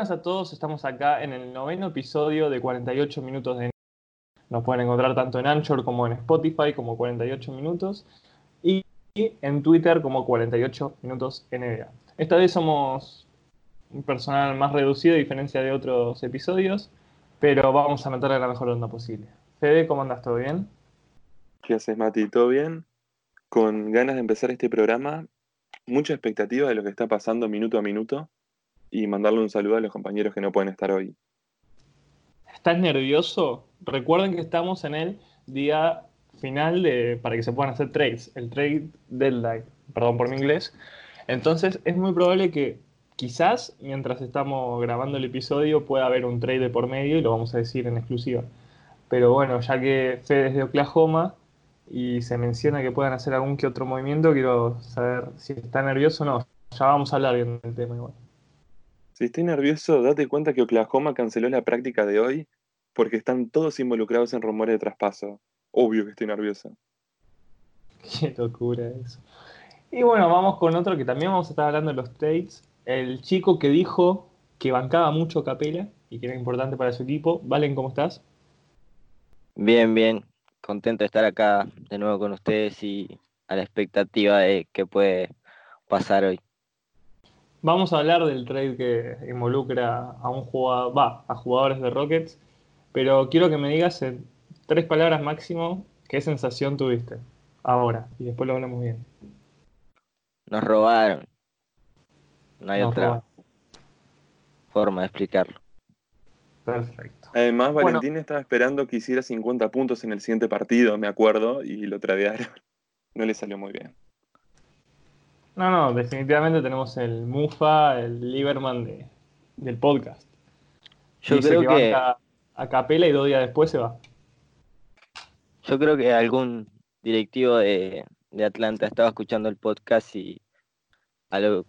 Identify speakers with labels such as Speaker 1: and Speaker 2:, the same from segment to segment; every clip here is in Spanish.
Speaker 1: buenas a todos, estamos acá en el noveno episodio de 48 minutos de Nos pueden encontrar tanto en Anchor como en Spotify como 48 minutos y en Twitter como 48 minutos NBA. Esta vez somos un personal más reducido a diferencia de otros episodios, pero vamos a meterle la mejor onda posible. Fede, ¿cómo andas? ¿Todo bien?
Speaker 2: ¿Qué haces, Mati? ¿Todo bien? Con ganas de empezar este programa, mucha expectativa de lo que está pasando minuto a minuto y mandarle un saludo a los compañeros que no pueden estar hoy.
Speaker 1: ¿Estás nervioso? Recuerden que estamos en el día final de, para que se puedan hacer trades, el trade deadline, perdón por mi inglés. Entonces es muy probable que quizás mientras estamos grabando el episodio pueda haber un trade por medio y lo vamos a decir en exclusiva. Pero bueno, ya que Fede es de Oklahoma y se menciona que puedan hacer algún que otro movimiento, quiero saber si está nervioso o no. Ya vamos a hablar bien del tema igual.
Speaker 2: Si estoy nervioso, date cuenta que Oklahoma canceló la práctica de hoy porque están todos involucrados en rumores de traspaso. Obvio que estoy nervioso.
Speaker 1: Qué locura eso. Y bueno, vamos con otro que también vamos a estar hablando de los trades. El chico que dijo que bancaba mucho Capela y que era importante para su equipo. Valen, ¿cómo estás?
Speaker 3: Bien, bien. Contento de estar acá de nuevo con ustedes y a la expectativa de qué puede pasar hoy.
Speaker 1: Vamos a hablar del trade que involucra a un jugador, va, a jugadores de Rockets, pero quiero que me digas en tres palabras máximo qué sensación tuviste ahora y después lo hablamos bien.
Speaker 3: Nos robaron. No hay otra forma de explicarlo.
Speaker 1: Perfecto.
Speaker 2: Además, Valentín estaba esperando que hiciera 50 puntos en el siguiente partido, me acuerdo, y lo tradearon. No le salió muy bien.
Speaker 1: No, no, definitivamente tenemos el Mufa, el Lieberman del podcast.
Speaker 3: Yo creo que,
Speaker 1: a, Capela y dos días después se va.
Speaker 3: Yo creo que algún directivo de, Atlanta estaba escuchando el podcast y a lo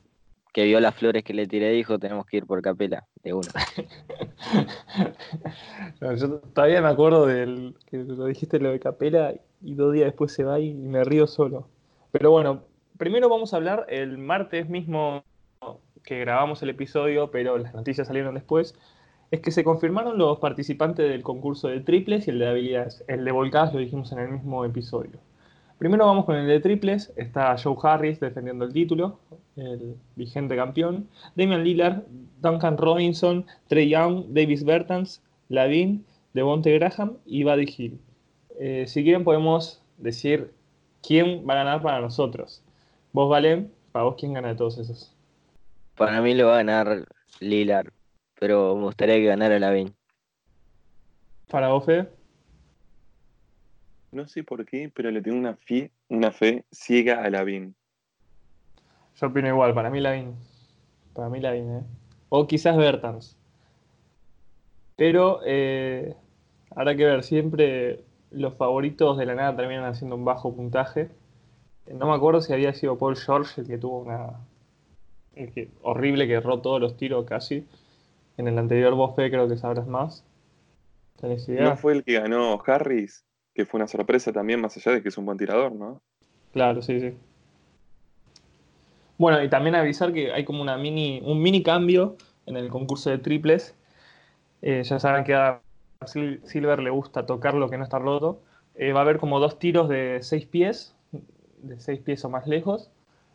Speaker 3: que vio las flores que le tiré dijo tenemos que ir por Capela de uno.
Speaker 1: yo todavía me acuerdo del que lo dijiste lo de Capela y dos días después se va y me río solo. Pero bueno, primero vamos a hablar el martes mismo que grabamos el episodio, pero las noticias salieron después, es que se confirmaron los participantes del concurso de triples y el de habilidades. El de volcadas lo dijimos en el mismo episodio. Primero vamos con el de triples. Está Joe Harris defendiendo el título, el vigente campeón. Damian Lillard, Duncan Robinson, Trey Young, Davis Bertans, Lavin, Devonte Graham y Buddy Hill. Eh, si quieren podemos decir quién va a ganar para nosotros. Vos, Valen, ¿para vos quién gana de todos esos?
Speaker 3: Para mí lo va a ganar Lilar, pero me gustaría que ganara Lavin.
Speaker 1: ¿Para vos, Fede?
Speaker 2: No sé por qué, pero le tengo una fe, una fe ciega a Lavin.
Speaker 1: Yo opino igual, para mí Lavin. Para mí Lavin, ¿eh? O quizás Bertans. Pero eh, habrá que ver, siempre los favoritos de la nada terminan haciendo un bajo puntaje. No me acuerdo si había sido Paul George el que tuvo una. horrible que erró todos los tiros casi. En el anterior vos, creo que sabrás más.
Speaker 2: ¿Tenés idea? ¿No fue el que ganó Harris? Que fue una sorpresa también, más allá de que es un buen tirador, ¿no?
Speaker 1: Claro, sí, sí. Bueno, y también avisar que hay como una mini, un mini cambio en el concurso de triples. Eh, ya saben que a Silver le gusta tocar lo que no está roto. Eh, va a haber como dos tiros de seis pies, de 6 pies o más lejos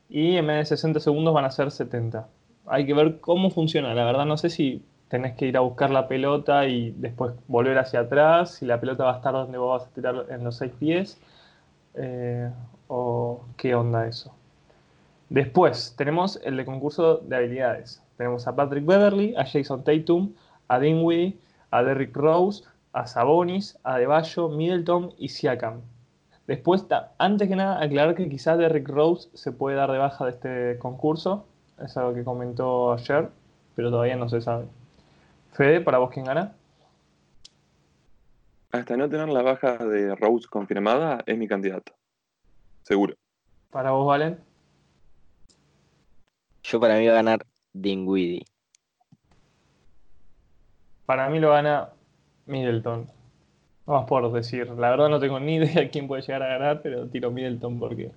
Speaker 1: y en vez de 60 segundos van a ser 70. Hay que ver cómo funciona. La verdad no sé si tenés que ir a buscar la pelota y después volver hacia atrás, si la pelota va a estar donde vos vas a tirar en los 6 pies eh, o qué onda eso. Después tenemos el de concurso de habilidades. Tenemos a Patrick Beverly, a Jason Tatum, a Dinwiddie, a Derrick Rose, a Sabonis, a Deballo, Middleton y Siakam. Después, antes que nada, aclarar que quizás Derrick Rose se puede dar de baja de este concurso. Es algo que comentó ayer, pero todavía no se sabe. Fede, ¿para vos quién gana?
Speaker 2: Hasta no tener la baja de Rose confirmada, es mi candidato. Seguro.
Speaker 1: ¿Para vos, Valen?
Speaker 3: Yo para mí va a ganar Dingwiddie.
Speaker 1: Para mí lo gana Middleton. Vamos por decir, la verdad no tengo ni idea de quién puede llegar a ganar, pero tiro Middleton porque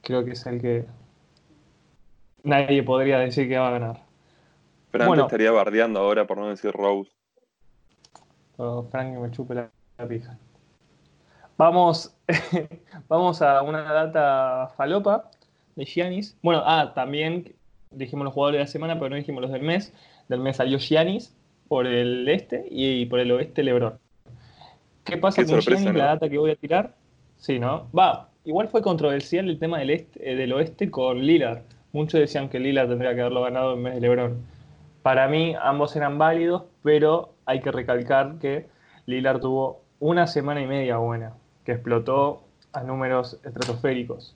Speaker 1: creo que es el que nadie podría decir que va a ganar.
Speaker 2: Frank
Speaker 1: Bueno.
Speaker 2: estaría bardeando ahora por no decir Rose.
Speaker 1: Oh, Frank me chupe la, la pija. Vamos, vamos a una data falopa de Giannis. Bueno, ah, también dijimos los jugadores de la semana, pero no dijimos los del mes. Del mes salió Giannis por el este y por el oeste LeBron. ¿Qué pasa
Speaker 2: Qué
Speaker 1: con
Speaker 2: sorpresa.
Speaker 1: La data que voy a tirar. Sí, ¿no? Va, igual fue controversial el tema del, este, eh, del oeste con Lillard. Muchos decían que Lillard tendría que haberlo ganado en vez de LeBron. Para mí ambos eran válidos, pero hay que recalcar que Lillard tuvo una semana y media buena, que explotó a números estratosféricos.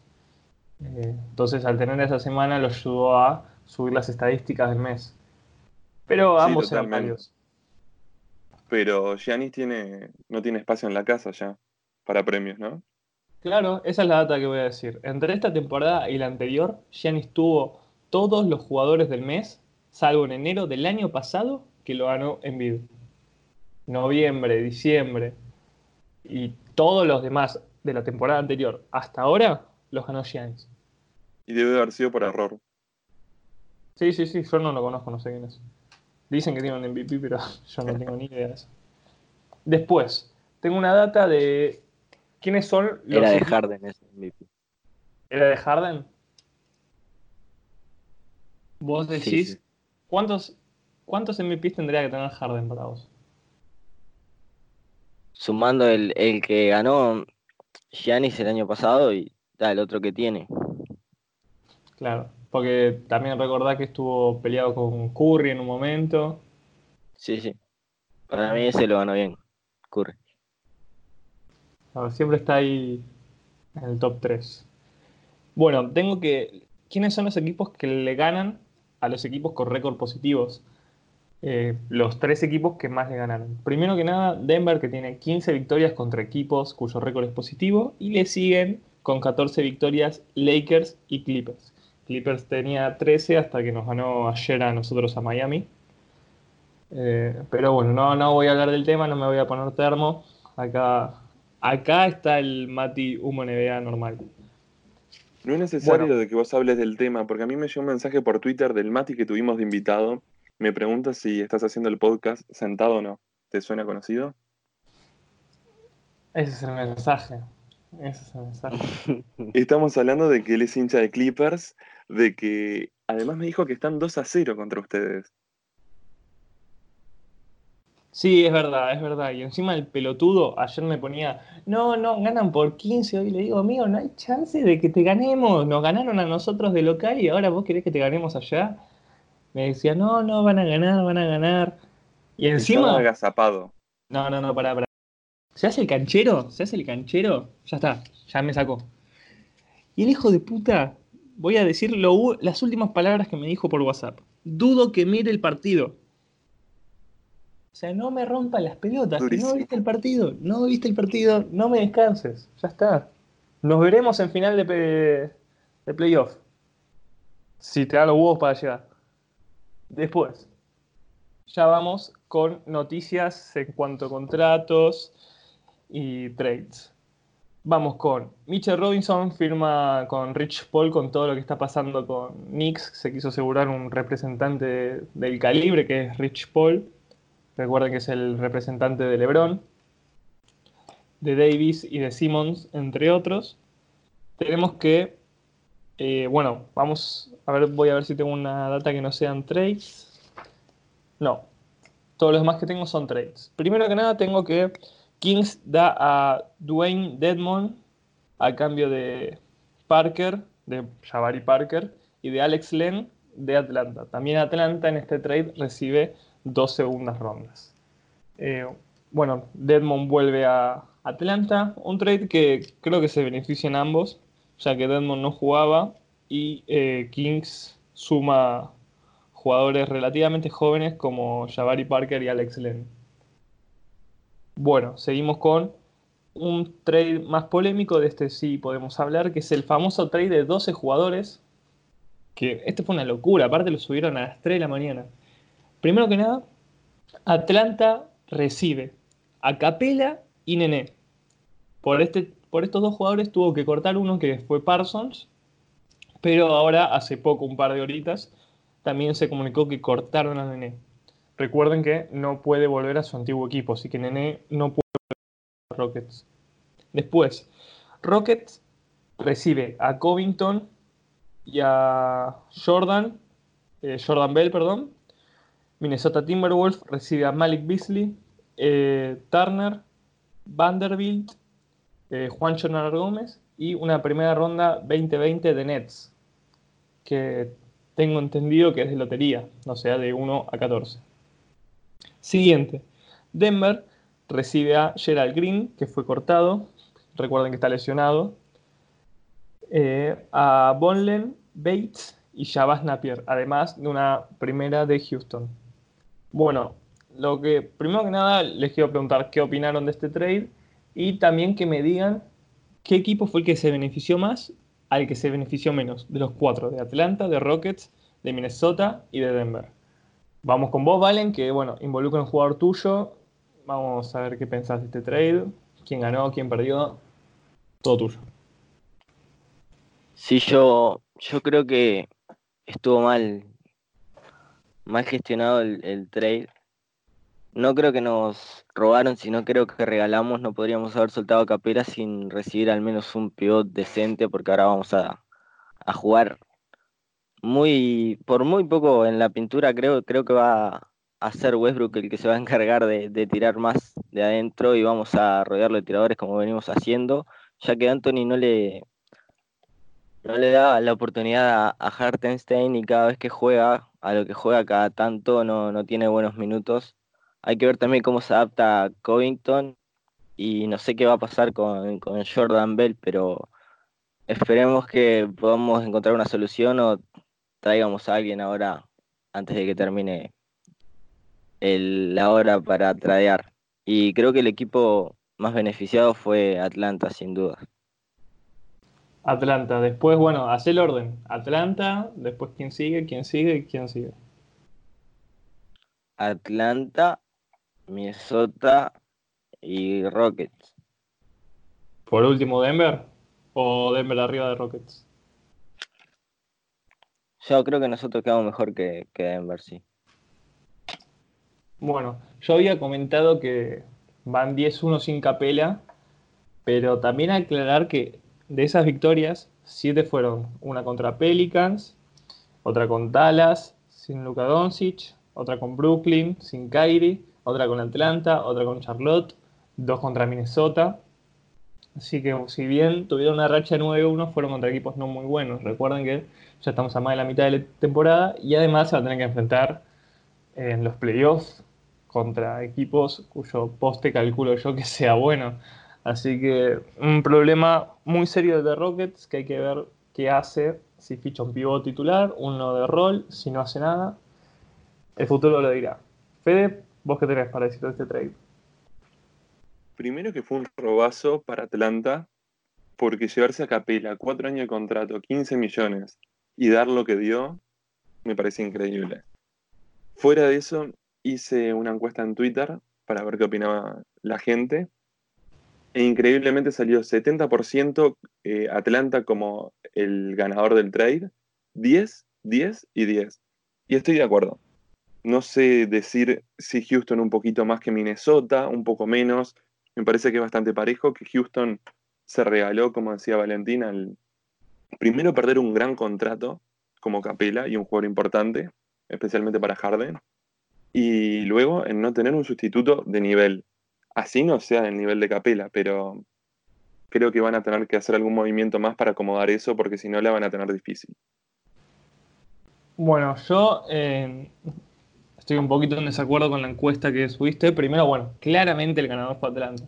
Speaker 1: Eh, entonces, al tener esa semana, lo ayudó a subir las estadísticas del mes. Pero
Speaker 2: Sí,
Speaker 1: ambos eran válidos.
Speaker 2: Pero Giannis tiene, no tiene espacio en la casa ya para premios, ¿no?
Speaker 1: Claro, esa es la data que voy a decir. Entre esta temporada y la anterior, Giannis tuvo todos los jugadores del mes, salvo en enero del año pasado, que lo ganó Embiid. Noviembre, diciembre y todos los demás de la temporada anterior hasta ahora los ganó Giannis.
Speaker 2: Y debe haber sido por error.
Speaker 1: Sí, sí, sí, yo no lo conozco, no sé quién es. Dicen que tiene un MVP, pero yo no tengo ni idea de eso. Después, tengo una data de quiénes son los
Speaker 3: Era de Harden ese MVP.
Speaker 1: ¿Era de Harden? Vos decís,
Speaker 3: Sí, sí.
Speaker 1: ¿cuántos, ¿cuántos MVPs tendría que tener Harden para vos?
Speaker 3: Sumando el, el que ganó Giannis el año pasado y da, el otro que tiene.
Speaker 1: Claro, porque también recordá que estuvo peleado con Curry en un momento.
Speaker 3: Sí, sí. Para mí ese lo ganó bien. Curry.
Speaker 1: Siempre está ahí en el top 3. Bueno, tengo que... ¿Quiénes son los equipos que le ganan a los equipos con récord positivos? Eh, los tres equipos que más le ganaron. Primero que nada, Denver, que tiene 15 victorias contra equipos cuyo récord es positivo, y le siguen con 14 victorias Lakers y Clippers. Clippers tenía 13 hasta que nos ganó ayer a nosotros a Miami. Eh, pero bueno, no, no voy a hablar del tema, no me voy a poner termo. Acá, acá está el Mati Humo NBA normal.
Speaker 2: No es necesario
Speaker 1: Bueno.
Speaker 2: de que vos hables del tema, porque a mí me llegó un mensaje por Twitter del Mati que tuvimos de invitado. Me pregunta si estás haciendo el podcast sentado o no. ¿Te suena conocido?
Speaker 1: Ese es el mensaje. Ese es el mensaje.
Speaker 2: Estamos hablando de que él es hincha de Clippers, de que además me dijo que están 2 a 0 contra ustedes.
Speaker 1: Sí, es verdad, es verdad. Y encima el pelotudo ayer me ponía, no, no, ganan por 15. Hoy le digo, amigo, no hay chance de que te ganemos. Nos ganaron a nosotros de local y ahora vos querés que te ganemos allá. Me decía, no, no, van a ganar, van a ganar. Y encima,
Speaker 2: agazapado.
Speaker 1: no, no, no, pará, pará. ¿Se hace el canchero? ¿Se hace el canchero? Ya está, ya me sacó. Y el hijo de puta, voy a decir lo las últimas palabras que me dijo por WhatsApp. Dudo que mire el partido. O sea, no me rompa las pelotas.
Speaker 2: Durísimo.
Speaker 1: no viste el partido, no viste el partido, no me descanses. Ya está. Nos veremos en final de, de playoff. Si te da los huevos para llegar. Después, ya vamos con noticias en cuanto a contratos y trades. Vamos con Mitchell Robinson firma con Rich Paul con todo lo que está pasando con Knicks. Se quiso asegurar un representante de- del calibre que es Rich Paul. Recuerden que es el representante de LeBron, de Davis y de Simmons, entre otros. Tenemos que, eh, bueno, vamos a ver, voy a ver si tengo una data que no sean trades. No, todos los demás que tengo son trades. Primero que nada tengo que Kings da a Dwayne Dedmon a cambio de Parker, de Jabari Parker, y de Alex Len de Atlanta. También Atlanta en este trade recibe dos segundas rondas. Eh, bueno, Dedmon vuelve a Atlanta, un trade que creo que se benefician ambos, ya que Dedmon no jugaba y eh, Kings suma jugadores relativamente jóvenes como Jabari Parker y Alex Len. Bueno, seguimos con un trade más polémico, de este sí podemos hablar, que es el famoso trade de 12 jugadores, que este fue una locura, aparte lo subieron a las 3 de la mañana. Primero que nada, Atlanta recibe a Capela y Nené. Por, este, por estos dos jugadores tuvo que cortar uno que fue Parsons, pero ahora, hace poco, un par de horitas, también se comunicó que cortaron a Nene. Recuerden que no puede volver a su antiguo equipo, así que Nene no puede volver a Rockets. Después, Rockets recibe a Covington y a Jordan, eh, Jordan Bell, perdón. Minnesota Timberwolves recibe a Malik Beasley, eh, Turner, Vanderbilt, eh, Juan Jonar Gómez y una primera ronda 2020 de Nets, que tengo entendido que es de lotería, no sea de 1 a 14. Siguiente, Denver recibe a Gerald Green, que fue cortado, recuerden que está lesionado, eh, a Bonlen, Bates y Shabazz Napier, además de una primera de Houston. Bueno, lo que primero que nada les quiero preguntar qué opinaron de este trade y también que me digan qué equipo fue el que se benefició más al que se benefició menos de los cuatro, de Atlanta, de Rockets, de Minnesota y de Denver. Vamos con vos, Valen, que bueno, involucra un jugador tuyo. Vamos a ver qué pensás de este trade, quién ganó, quién perdió, todo tuyo.
Speaker 3: Sí, yo, yo creo que estuvo mal, mal gestionado el, trade. No creo que nos robaron, sino creo que regalamos. No podríamos haber soltado Capera sin recibir al menos un pivot decente, porque ahora vamos a, a jugar muy, por muy poco en la pintura. Creo, creo que va a ser Westbrook el que se va a encargar de, tirar más de adentro y vamos a rodearlo de tiradores como venimos haciendo, ya que Anthony no le, no le da la oportunidad a, a Hartenstein y cada vez que juega, a lo que juega cada tanto, no, no tiene buenos minutos. Hay que ver también cómo se adapta Covington y no sé qué va a pasar con, con Jordan Bell, pero esperemos que podamos encontrar una solución o traigamos a alguien ahora antes de que termine el, la hora para tradear. Y creo que el equipo más beneficiado fue Atlanta, sin duda.
Speaker 1: Atlanta, después, bueno, hace el orden. Atlanta, después quién sigue, quién sigue y quién sigue.
Speaker 3: Atlanta, Minnesota y Rockets.
Speaker 1: Por último, Denver o Denver arriba de Rockets.
Speaker 3: Yo creo que nosotros quedamos mejor que, que Denver, sí.
Speaker 1: Bueno, yo había comentado que van 10-1 sin capela, pero también aclarar que de esas victorias, 7 fueron una contra Pelicans, otra con Dallas, sin Luka Doncic, otra con Brooklyn, sin Kyrie, otra con Atlanta, otra con Charlotte, dos contra Minnesota. Así que si bien tuvieron una racha de 9-1, fueron contra equipos no muy buenos. Recuerden que ya estamos a más de la mitad de la temporada y además se van a tener que enfrentar en los playoffs contra equipos cuyo poste calculo yo que sea bueno. Así que un problema muy serio de Rockets que hay que ver qué hace si ficha un pivot titular, uno de rol, si no hace nada. El futuro lo dirá. Fede, ¿vos qué tenés para decir de este trade?
Speaker 2: Primero que fue un robazo para Atlanta, porque llevarse a Capela cuatro años de contrato, 15 millones, y dar lo que dio, me parece increíble. Fuera de eso, hice una encuesta en Twitter para ver qué opinaba la gente. E increíblemente salió 70% eh, Atlanta como el ganador del trade, 10, 10 y 10. Y estoy de acuerdo. No sé decir si Houston un poquito más que Minnesota, un poco menos. Me parece que es bastante parejo, que Houston se regaló, como decía Valentina, al primero perder un gran contrato como Capela y un jugador importante, especialmente para Harden, y luego en no tener un sustituto de nivel. Así no sea el nivel de Capela, pero creo que van a tener que hacer algún movimiento más para acomodar eso, porque si no la van a tener difícil.
Speaker 1: Bueno, yo eh, estoy un poquito en desacuerdo con la encuesta que subiste. Primero, bueno, claramente el ganador fue Atlanta.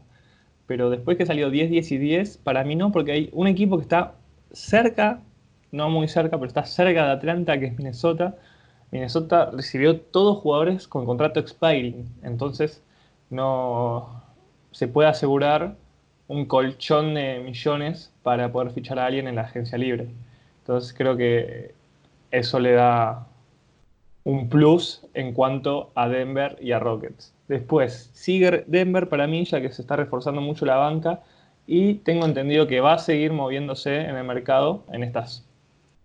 Speaker 1: Pero después que salió 10, 10 y 10, para mí no, porque hay un equipo que está cerca, no muy cerca, pero está cerca de Atlanta, que es Minnesota. Minnesota recibió todos jugadores con contrato expiring. Entonces, no se puede asegurar un colchón de millones para poder fichar a alguien en la agencia libre. Entonces creo que eso le da un plus en cuanto a Denver y a Rockets. Después, sigue Denver para mí, ya que se está reforzando mucho la banca y tengo entendido que va a seguir moviéndose en el mercado en estas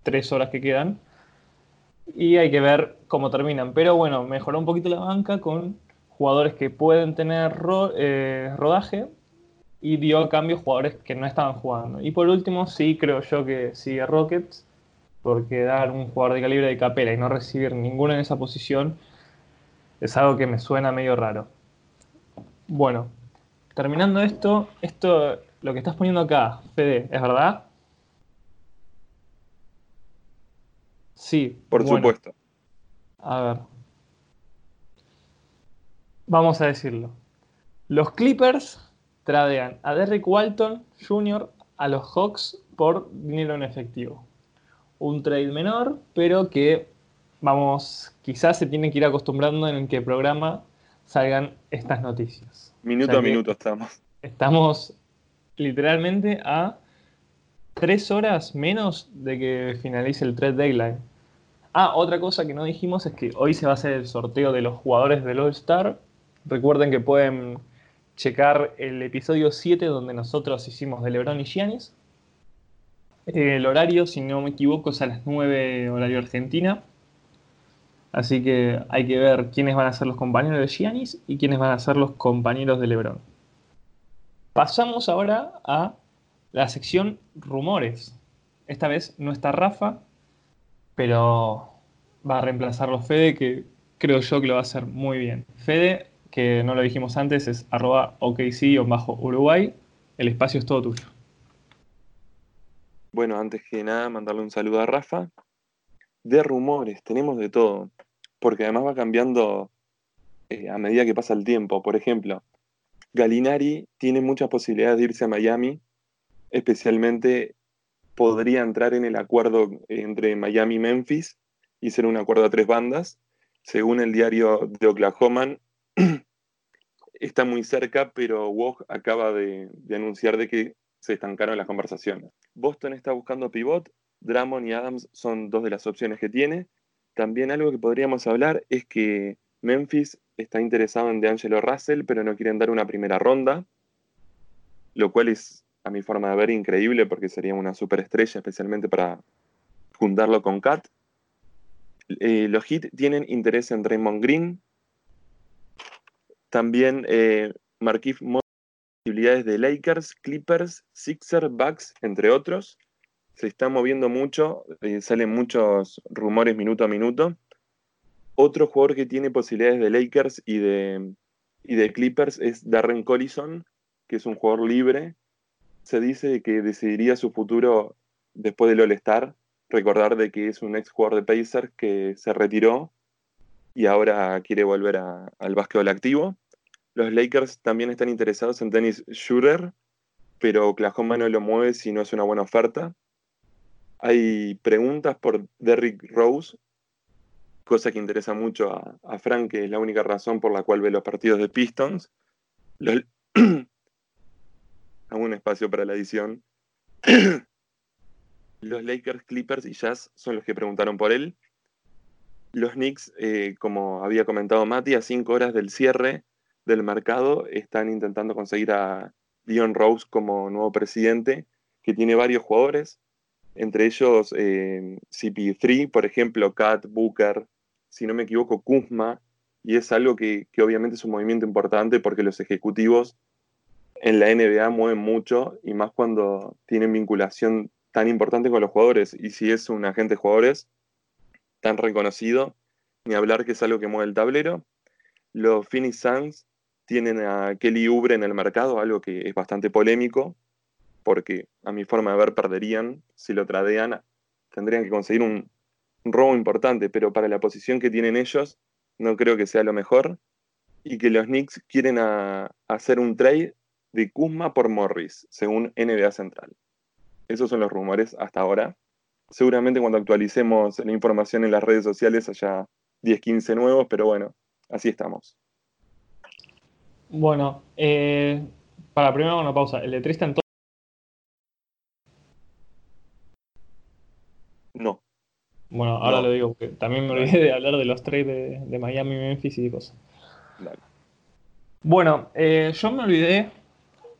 Speaker 1: tres horas que quedan. Y hay que ver cómo terminan. Pero bueno, mejoró un poquito la banca con jugadores que pueden tener eh, rodaje y dio a cambio jugadores que no estaban jugando. Y por último, sí creo yo que sigue Rockets, porque dar un jugador de calibre de capela y no recibir ninguno en esa posición es algo que me suena medio raro. Bueno, terminando esto, esto, lo que estás poniendo acá, Fede, ¿es verdad? Sí.
Speaker 2: Por supuesto.
Speaker 1: A ver. Vamos a decirlo. Los Clippers tradean a Derrick Walton Jr. a los Hawks por dinero en efectivo. Un trade menor, pero que, vamos, quizás se tiene que ir acostumbrando en el que programa salgan estas noticias.
Speaker 2: Minuto a minuto estamos.
Speaker 1: Estamos literalmente a tres horas menos de que finalice el trade deadline. Ah, otra cosa que no dijimos es que hoy se va a hacer el sorteo de los jugadores del All Star. Recuerden que pueden checar el episodio 7 donde nosotros hicimos de LeBron y Giannis. El horario, si no me equivoco, es a las 9 horario Argentina. Así que hay que ver quiénes van a ser los compañeros de Giannis y quiénes van a ser los compañeros de LeBron. Pasamos ahora a la sección rumores. Esta vez no está Rafa, pero va a reemplazarlo Fede, que creo yo que lo va a hacer muy bien. Fede, que no lo dijimos antes, es arroba okc-uruguay. El espacio es todo tuyo.
Speaker 2: Bueno, antes que nada, mandarle un saludo a Rafa. De rumores, tenemos de todo, porque además va cambiando eh, a medida que pasa el tiempo. Por ejemplo, Galinari tiene muchas posibilidades de irse a Miami, especialmente podría entrar en el acuerdo entre Miami y Memphis y ser un acuerdo a tres bandas. Según el diario de Oklahoma, está muy cerca, pero Woj acaba de, anunciar de que se estancaron las conversaciones. Boston está buscando pivot, Drummond y Adams son dos de las opciones que tiene. También algo que podríamos hablar es que Memphis está interesado en DeAngelo Russell, pero no quieren dar una primera ronda, lo cual es a mi forma de ver, increíble porque sería una superestrella, especialmente para juntarlo con Kat. Eh, los Heat tienen interés en Raymond Green. También eh, posibilidades de Lakers, Clippers, Sixers, Bucks, entre otros. Se está moviendo mucho, eh, salen muchos rumores minuto a minuto. Otro jugador que tiene posibilidades de Lakers y de, y de Clippers es Darren Collison, que es un jugador libre se dice que decidiría su futuro después del All-Star. Recordar de que es un ex jugador de Pacers que se retiró y ahora quiere volver al básquetbol activo. Los Lakers también están interesados en Dennis Schroeder, pero Oklahoma no lo mueve si no es una buena oferta. Hay preguntas por Derrick Rose, cosa que interesa mucho a, Frank, que es la única razón por la cual ve los partidos de Pistons. Los, un espacio para la edición. los Lakers, Clippers y Jazz son los que preguntaron por él. Los Knicks, eh, como había comentado Mati, a cinco horas del cierre del mercado están intentando conseguir a Dion Rose como nuevo presidente, que tiene varios jugadores, entre ellos eh, CP3, por ejemplo, Kat, Booker, si no me equivoco, Kuzma, y es algo que, que obviamente es un movimiento importante porque los ejecutivos en la NBA mueven mucho y más cuando tienen vinculación tan importante con los jugadores. Y si es un agente de jugadores tan reconocido, ni hablar que es algo que mueve el tablero. Los Phoenix Suns tienen a Kelly Ubre en el mercado, algo que es bastante polémico, porque a mi forma de ver perderían si lo tradean, tendrían que conseguir un, robo importante, pero para la posición que tienen ellos, no creo que sea lo mejor. Y que los Knicks quieren hacer un trade de Kuzma por Morris, según NBA Central. Esos son los rumores hasta ahora. Seguramente cuando actualicemos la información en las redes sociales haya 10, 15 nuevos, pero bueno, así estamos.
Speaker 1: Bueno, eh, para primero una pausa. ¿El de Tristan
Speaker 2: No.
Speaker 1: Bueno, ahora lo digo, porque también me olvidé de hablar de los trades de, de Miami, Memphis y cosas. Bueno, eh, yo me olvidé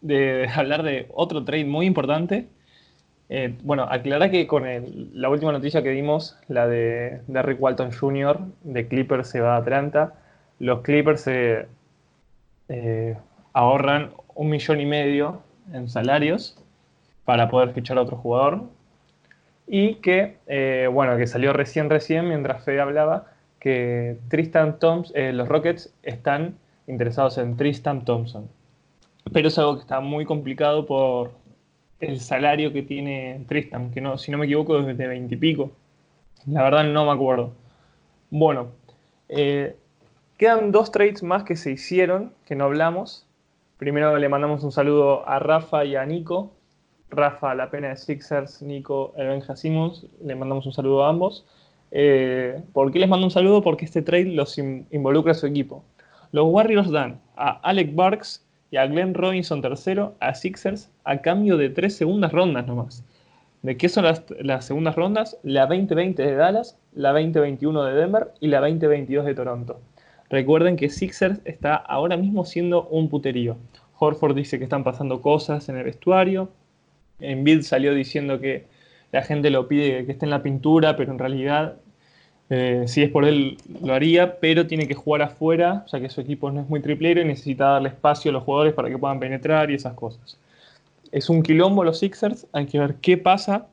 Speaker 1: de hablar de otro trade muy importante, Eh, bueno, aclara que con el- la última noticia que dimos, la de, de Rick Walton Jr., de Clippers se va a Atlanta, los Clippers se eh, ahorran un millón y medio en salarios para poder fichar a otro jugador. Y que, eh, bueno, que salió recién, recién, mientras Fede hablaba, que Tristan Thompson, eh, los Rockets están interesados en Tristan Thompson. Pero es algo que está muy complicado por el salario que tiene Tristan, que no, si no me equivoco es de 20 y pico. La verdad no me acuerdo. Bueno, quedan dos trades más que se hicieron, que no hablamos. Primero le mandamos un saludo a Rafa y a Nico. Rafa, la pena de Sixers, Nico, el Benja Simmons. Le mandamos un saludo a ambos. Eh, ¿Por qué les mando un saludo? Porque este trade los in- involucra a su equipo. Los Warriors dan a Alec Barks y a Glenn Robinson III a Sixers a cambio de tres segundas rondas nomás. ¿De qué son las, las segundas rondas? La 2020 de Dallas, la 2021 de Denver y la 2022 de Toronto. Recuerden que Sixers está ahora mismo siendo un puterío. Horford dice que están pasando cosas en el vestuario. Embiid salió diciendo que la gente lo pide que esté en la pintura, pero en realidad, eh, si es por él, lo haría, pero tiene que jugar afuera, ya que su equipo no es muy triplero y necesita darle espacio a los jugadores para que puedan penetrar y esas cosas. Es un quilombo los Sixers, hay que ver qué pasa.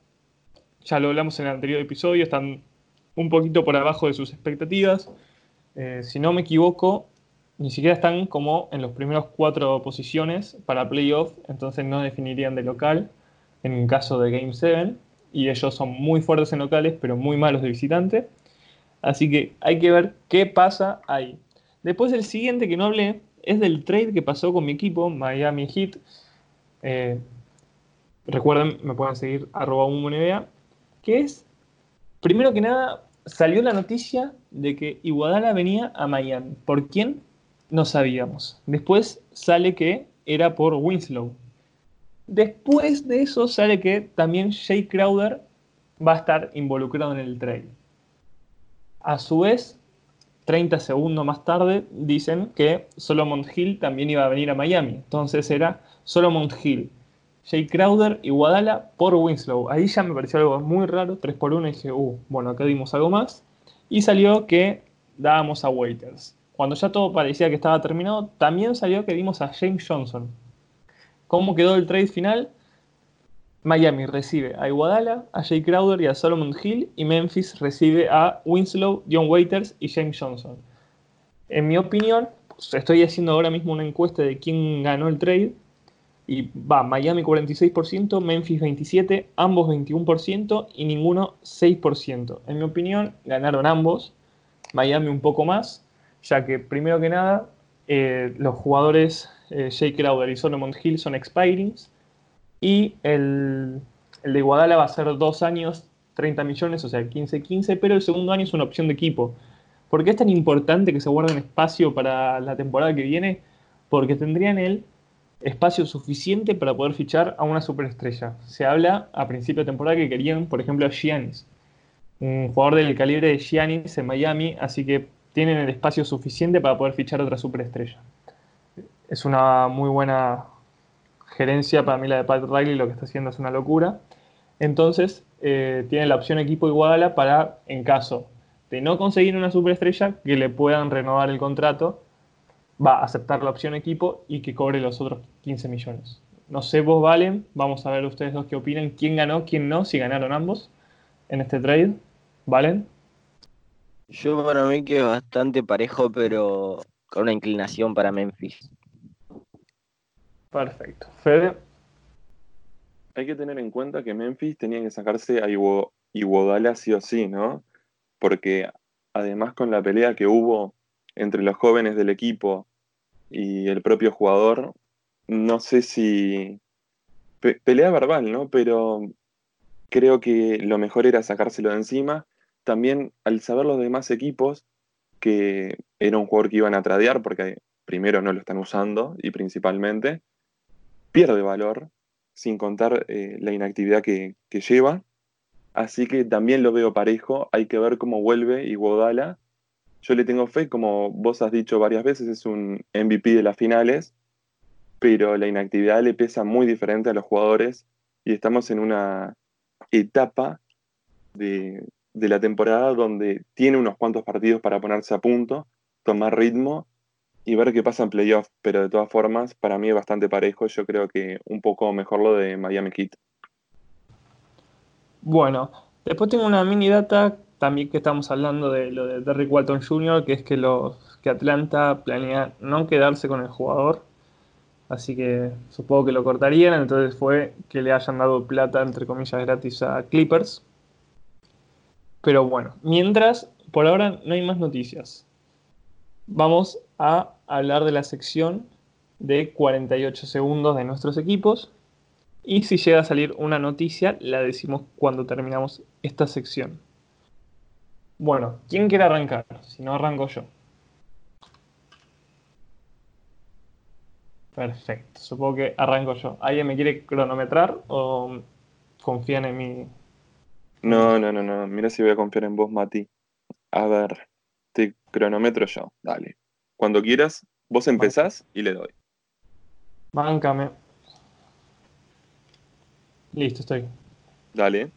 Speaker 1: Ya lo hablamos en el anterior episodio, están un poquito por abajo de sus expectativas. Eh, si no me equivoco, ni siquiera están como en los primeros cuatro posiciones para playoff, entonces no definirían de local en un caso de Game 7. Y ellos son muy fuertes en locales, pero muy malos de visitante. Así que hay que ver qué pasa ahí. Después el siguiente que no hablé es del trade que pasó con mi equipo, Miami Heat. Eh, recuerden, me pueden seguir arroba NBA, que es, primero que nada, salió la noticia de que Iguadala venía a Miami. ¿Por quién? No sabíamos. Después sale que era por Winslow. Después de eso sale que también Jay Crowder va a estar involucrado en el trade. A su vez, 30 segundos más tarde, dicen que Solomon Hill también iba a venir a Miami. Entonces era Solomon Hill, Jay Crowder y Guadala por Winslow. Ahí ya me pareció algo muy raro, 3 por 1 y dije, uh, bueno, acá dimos algo más. Y salió que dábamos a Waiters. Cuando ya todo parecía que estaba terminado, también salió que dimos a James Johnson. ¿Cómo quedó el trade final? Miami recibe a Iguadala, a Jay Crowder y a Solomon Hill, y Memphis recibe a Winslow, John Waiters y James Johnson. En mi opinión, pues, estoy haciendo ahora mismo una encuesta de quién ganó el trade, y va Miami 46%, Memphis 27%, ambos 21% y ninguno 6%. En mi opinión, ganaron ambos, Miami un poco más, ya que primero que nada, eh, los jugadores eh, Jay Crowder y Solomon Hill son expirings, y el, el de Iguadala va a ser dos años, 30 millones, o sea, 15-15, pero el segundo año es una opción de equipo. ¿Por qué es tan importante que se guarden espacio para la temporada que viene? Porque tendrían el espacio suficiente para poder fichar a una superestrella. Se habla a principio de temporada que querían, por ejemplo, a Giannis, un jugador del calibre de Giannis en Miami, así que tienen el espacio suficiente para poder fichar a otra superestrella. Es una muy buena gerencia, para mí la de Pat Riley lo que está haciendo es una locura. Entonces, eh, tiene la opción equipo Iguala para, en caso de no conseguir una superestrella, que le puedan renovar el contrato, va a aceptar la opción equipo y que cobre los otros 15 millones. No sé vos, Valen, vamos a ver ustedes dos qué opinan, quién ganó, quién no, si ganaron ambos en este trade. ¿Valen?
Speaker 3: Yo para mí que es bastante parejo, pero con una inclinación para Memphis.
Speaker 1: Perfecto. Fede,
Speaker 2: Hay que tener en cuenta que Memphis tenía que sacarse a Iwo- Iguodala sí o sí, ¿no? Porque además con la pelea que hubo entre los jóvenes del equipo y el propio jugador, no sé si... pe- pelea verbal, ¿no? Pero creo que lo mejor era sacárselo de encima. También al saber los demás equipos que era un jugador que iban a tradear, porque primero no lo están usando y principalmente, pierde valor sin contar eh, la inactividad que, que lleva. Así que también lo veo parejo. Hay que ver cómo vuelve Iguodala. Yo le tengo fe, como vos has dicho varias veces, es un MVP de las finales, pero la inactividad le pesa muy diferente a los jugadores y estamos en una etapa de, de la temporada donde tiene unos cuantos partidos para ponerse a punto, tomar ritmo y ver qué pasa en playoff, pero de todas formas, para mí es bastante parejo. Yo creo que un poco mejor lo de Miami Heat.
Speaker 1: Bueno, después tengo una mini data también que estamos hablando de lo de Derrick Walton Jr., que es que, los, que Atlanta planea no quedarse con el jugador. Así que supongo que lo cortarían, entonces fue que le hayan dado plata, entre comillas, gratis a Clippers. Pero bueno, mientras, por ahora no hay más noticias. Vamos a hablar de la sección de 48 segundos de nuestros equipos. Y si llega a salir una noticia, la decimos cuando terminamos esta sección. Bueno, ¿quién quiere arrancar? Si no, arranco yo. Perfecto, supongo que arranco yo. ¿Alguien me quiere cronometrar o confían en mí?
Speaker 2: No, no, no, no. Mira si voy a confiar en vos, Mati. A ver, te cronometro yo. Dale. Cuando quieras, vos empezás y le doy.
Speaker 1: Báncame. Listo, estoy.
Speaker 2: Dale.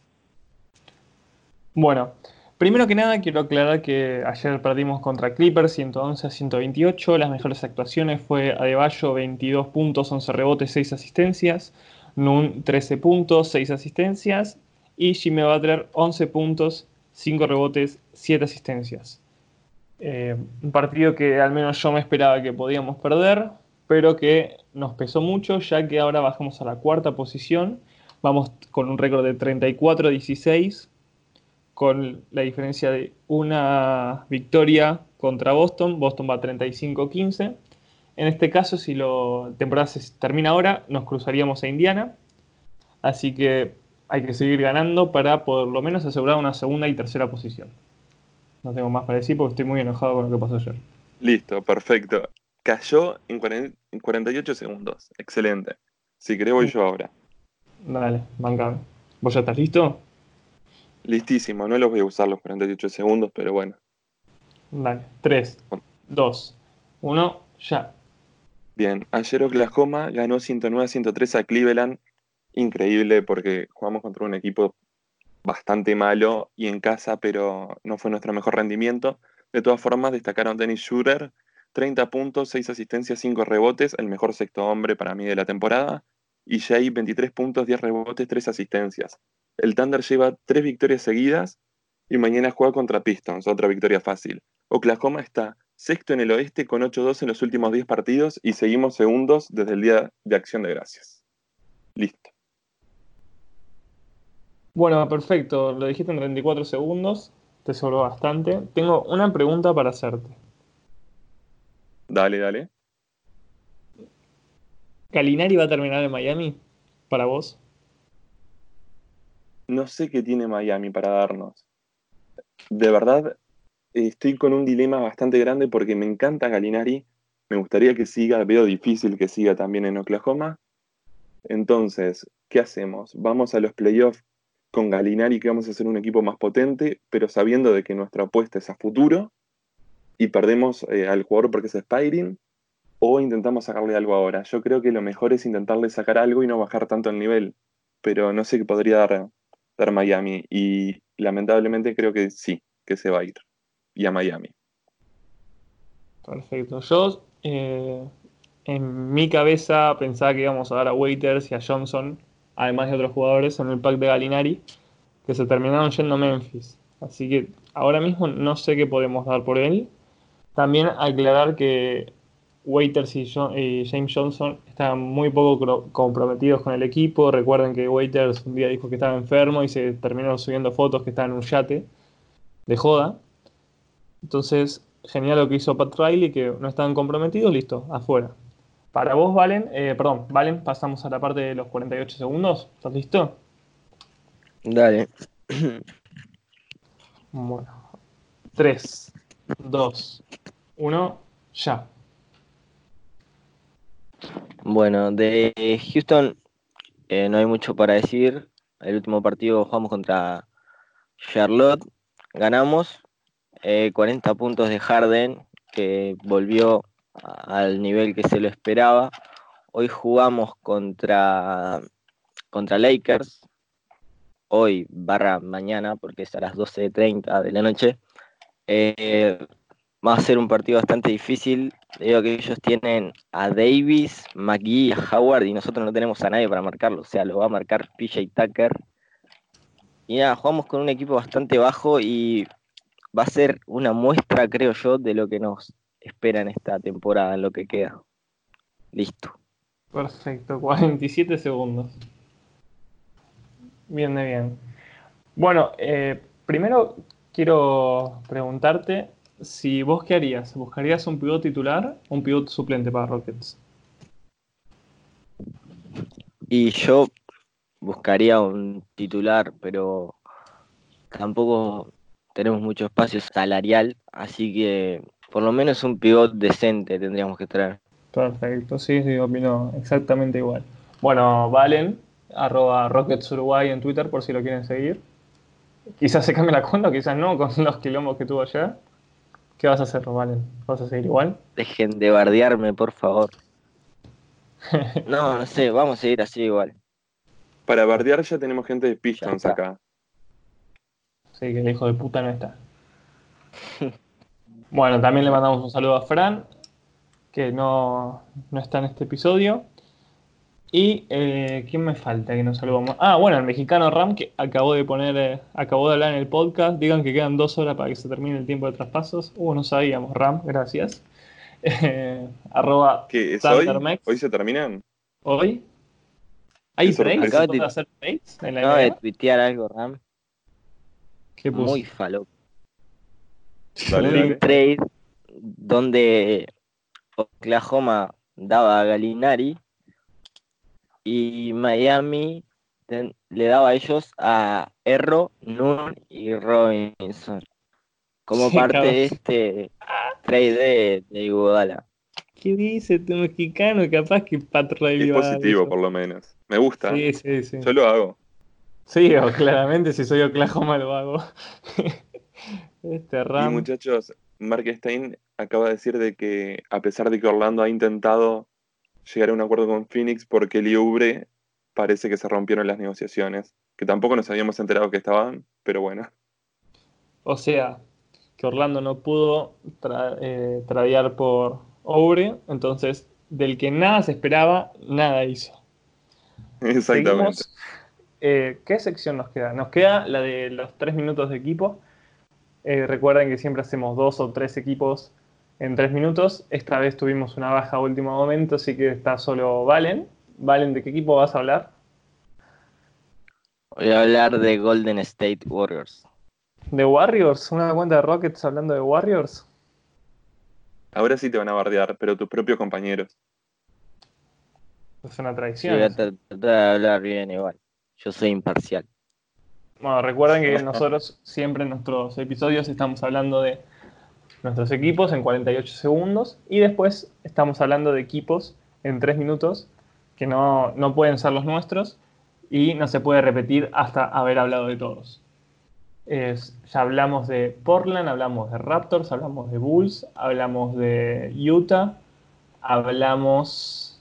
Speaker 1: Bueno, primero que nada quiero aclarar que ayer perdimos contra Clippers 111 a 128. Las mejores actuaciones fue Adebayo 22 puntos, 11 rebotes, 6 asistencias. Nun 13 puntos, 6 asistencias. Y Jimmy Butler 11 puntos, 5 rebotes, 7 asistencias. Eh, un partido que al menos yo me esperaba que podíamos perder, pero que nos pesó mucho ya que ahora bajamos a la cuarta posición. Vamos con un récord de 34-16, con la diferencia de una victoria contra Boston. Boston va 35-15. En este caso, si la temporada se termina ahora, nos cruzaríamos a Indiana. Así que hay que seguir ganando para por lo menos asegurar una segunda y tercera posición. No tengo más para decir porque estoy muy enojado con lo que pasó ayer.
Speaker 2: Listo, perfecto. Cayó en 48 segundos. Excelente. Si querés voy yo ahora.
Speaker 1: Dale, bancame. ¿Vos ya estás listo?
Speaker 2: Listísimo. No los voy a usar los 48 segundos, pero bueno.
Speaker 1: Dale. 3, 2, 1, ya.
Speaker 2: Bien. Ayer Oklahoma ganó 109-103 a Cleveland. Increíble porque jugamos contra un equipo bastante malo y en casa, pero no fue nuestro mejor rendimiento. De todas formas, destacaron Dennis Schurer, 30 puntos, 6 asistencias, 5 rebotes, el mejor sexto hombre para mí de la temporada. Y Jay, 23 puntos, 10 rebotes, 3 asistencias. El Thunder lleva 3 victorias seguidas y mañana juega contra Pistons, otra victoria fácil. Oklahoma está sexto en el oeste con 8-2 en los últimos 10 partidos y seguimos segundos desde el Día de Acción de Gracias. Listo.
Speaker 1: Bueno, perfecto. Lo dijiste en 34 segundos. Te sobró bastante. Tengo una pregunta para hacerte.
Speaker 2: Dale, dale.
Speaker 1: ¿Calinari va a terminar en Miami? ¿Para vos?
Speaker 2: No sé qué tiene Miami para darnos. De verdad, estoy con un dilema bastante grande porque me encanta Galinari. Me gustaría que siga, veo difícil que siga también en Oklahoma. Entonces, ¿qué hacemos? ¿Vamos a los playoffs con Galinari que vamos a ser un equipo más potente, pero sabiendo de que nuestra apuesta es a futuro y perdemos eh, al jugador porque es Spiring, o intentamos sacarle algo ahora. Yo creo que lo mejor es intentarle sacar algo y no bajar tanto el nivel, pero no sé qué podría dar, Miami y lamentablemente creo que sí, que se va a ir y a Miami.
Speaker 1: Perfecto. Yo eh, en mi cabeza pensaba que íbamos a dar a Waiters y a Johnson además de otros jugadores en el pack de Galinari, que se terminaron yendo a Memphis. Así que ahora mismo no sé qué podemos dar por él. También aclarar que Waiters y, James Johnson están muy poco comprometidos con el equipo. Recuerden que Waiters un día dijo que estaba enfermo y se terminó subiendo fotos que estaba en un yate de joda. Entonces, genial lo que hizo Pat Riley, que no estaban comprometidos, listo, afuera. Para vos, Valen, eh, perdón, Valen, pasamos a la parte de los 48 segundos. ¿Estás listo?
Speaker 3: Dale.
Speaker 1: Bueno. 3, 2, 1, ya.
Speaker 3: Bueno, de Houston eh, no hay mucho para decir. El último partido jugamos contra Charlotte. Ganamos. 40 eh, puntos de Harden, que volvió al nivel que se lo esperaba. Hoy jugamos contra, contra Lakers, hoy barra mañana, porque es a las 12.30 de la noche, eh, va a ser un partido bastante difícil, a que ellos tienen a Davis, McGee a Howard y nosotros no tenemos a nadie para marcarlo, o sea, lo va a marcar PJ Tucker. Y nada, jugamos con un equipo bastante bajo y va a ser una muestra, creo yo, de lo que nos espera en esta temporada, en lo que queda. Listo.
Speaker 1: Perfecto, 47 segundos. Bien de bien. Bueno, eh, primero quiero preguntarte si vos qué harías. ¿Buscarías un pivot titular o un pivot suplente para Rockets?
Speaker 3: Y yo buscaría un titular, pero tampoco tenemos mucho espacio salarial, así que por lo menos un pivot decente tendríamos que traer.
Speaker 1: Perfecto, sí, sí, opino exactamente igual. Bueno, Valen, arroba Rockets Uruguay en Twitter por si lo quieren seguir. Quizás se cambie la cuenta, quizás no, con los quilombos que tuvo ayer. ¿Qué vas a hacer, Valen? ¿Vas a seguir igual?
Speaker 3: Dejen de bardearme, por favor. no, no sé, vamos a seguir así igual.
Speaker 2: Para bardear ya tenemos gente de Pistons acá.
Speaker 1: Sí, que el hijo de puta no está. bueno, también le mandamos un saludo a Fran, que no, no está en este episodio. Y eh, ¿quién me falta que nos saludamos? Ah, bueno, el mexicano Ram que acabó de poner, eh, acabó de hablar en el podcast. Digan que quedan dos horas para que se termine el tiempo de traspasos. Uh, no sabíamos, Ram, gracias. Eh, arroba
Speaker 2: ¿Qué es hoy? ¿Hoy se terminan?
Speaker 1: ¿Hoy? ¿Hay trades?
Speaker 3: ¿Acabo de hacer trades? Acabo de tuitear algo, Ram.
Speaker 1: ¿Qué puso?
Speaker 3: Muy falo. Un trade donde Oklahoma daba a Galinari y Miami le daba a ellos a Erro, Nun y Robinson como parte de este trade de, de Iguodala.
Speaker 1: ¿Qué dice tu mexicano? Capaz que Patrón
Speaker 2: Es positivo, por lo menos. Me gusta.
Speaker 1: Sí, sí, sí.
Speaker 2: Yo lo hago.
Speaker 1: Sí, claramente, si soy Oklahoma lo hago. este Ram.
Speaker 2: Y muchachos, Mark Stein acaba de decir de que a pesar de que Orlando ha intentado llegar a un acuerdo con Phoenix porque Liubre parece que se rompieron las negociaciones, que tampoco nos habíamos enterado que estaban, pero bueno.
Speaker 1: O sea, que Orlando no pudo eh, tradear por Obre, entonces del que nada se esperaba, nada hizo.
Speaker 2: Exactamente.
Speaker 1: Eh, ¿Qué sección nos queda? Nos queda la de los tres minutos de equipo. Eh, recuerden que siempre hacemos dos o tres equipos en tres minutos. Esta vez tuvimos una baja a último momento, así que está solo Valen. Valen, ¿de qué equipo vas a hablar?
Speaker 3: Voy a hablar de Golden State Warriors.
Speaker 1: ¿De Warriors? ¿Una cuenta de Rockets hablando de Warriors?
Speaker 2: Ahora sí te van a bardear, pero tus propios compañeros.
Speaker 1: Es una traición.
Speaker 3: voy a tratar de hablar bien igual. Yo soy imparcial.
Speaker 1: Bueno, recuerden que nosotros siempre en nuestros episodios estamos hablando de nuestros equipos en 48 segundos y después estamos hablando de equipos en 3 minutos que no, pueden ser los nuestros y no se puede repetir hasta haber hablado de todos. ya hablamos de Portland, hablamos de Raptors, hablamos de Bulls, hablamos de Utah, hablamos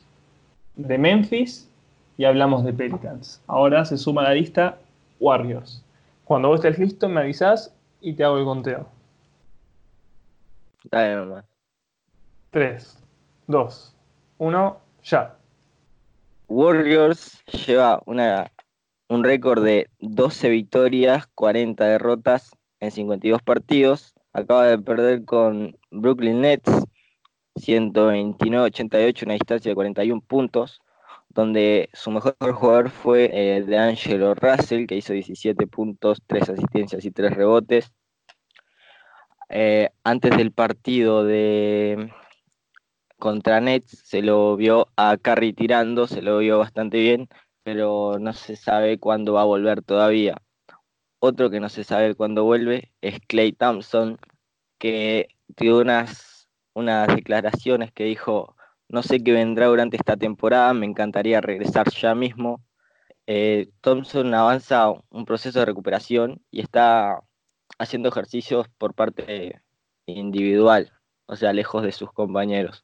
Speaker 1: de Memphis y hablamos de Pelicans. Ahora se suma a la lista Warriors. Cuando vos estés listo me avisás y te hago el conteo.
Speaker 3: Dale nomás.
Speaker 1: 3, 2, 1, ya.
Speaker 3: Warriors lleva una, un récord de 12 victorias, 40 derrotas en 52 partidos. Acaba de perder con Brooklyn Nets 129-88, una distancia de 41 puntos, donde su mejor jugador fue eh, de Angelo Russell, que hizo 17 puntos, 3 asistencias y 3 rebotes. Eh, antes del partido de contra Nets se lo vio a Curry tirando, se lo vio bastante bien, pero no se sabe cuándo va a volver todavía. Otro que no se sabe cuándo vuelve es Clay Thompson, que dio unas, unas declaraciones que dijo, no sé qué vendrá durante esta temporada, me encantaría regresar ya mismo. Eh, Thompson avanza un proceso de recuperación y está haciendo ejercicios por parte individual, o sea, lejos de sus compañeros.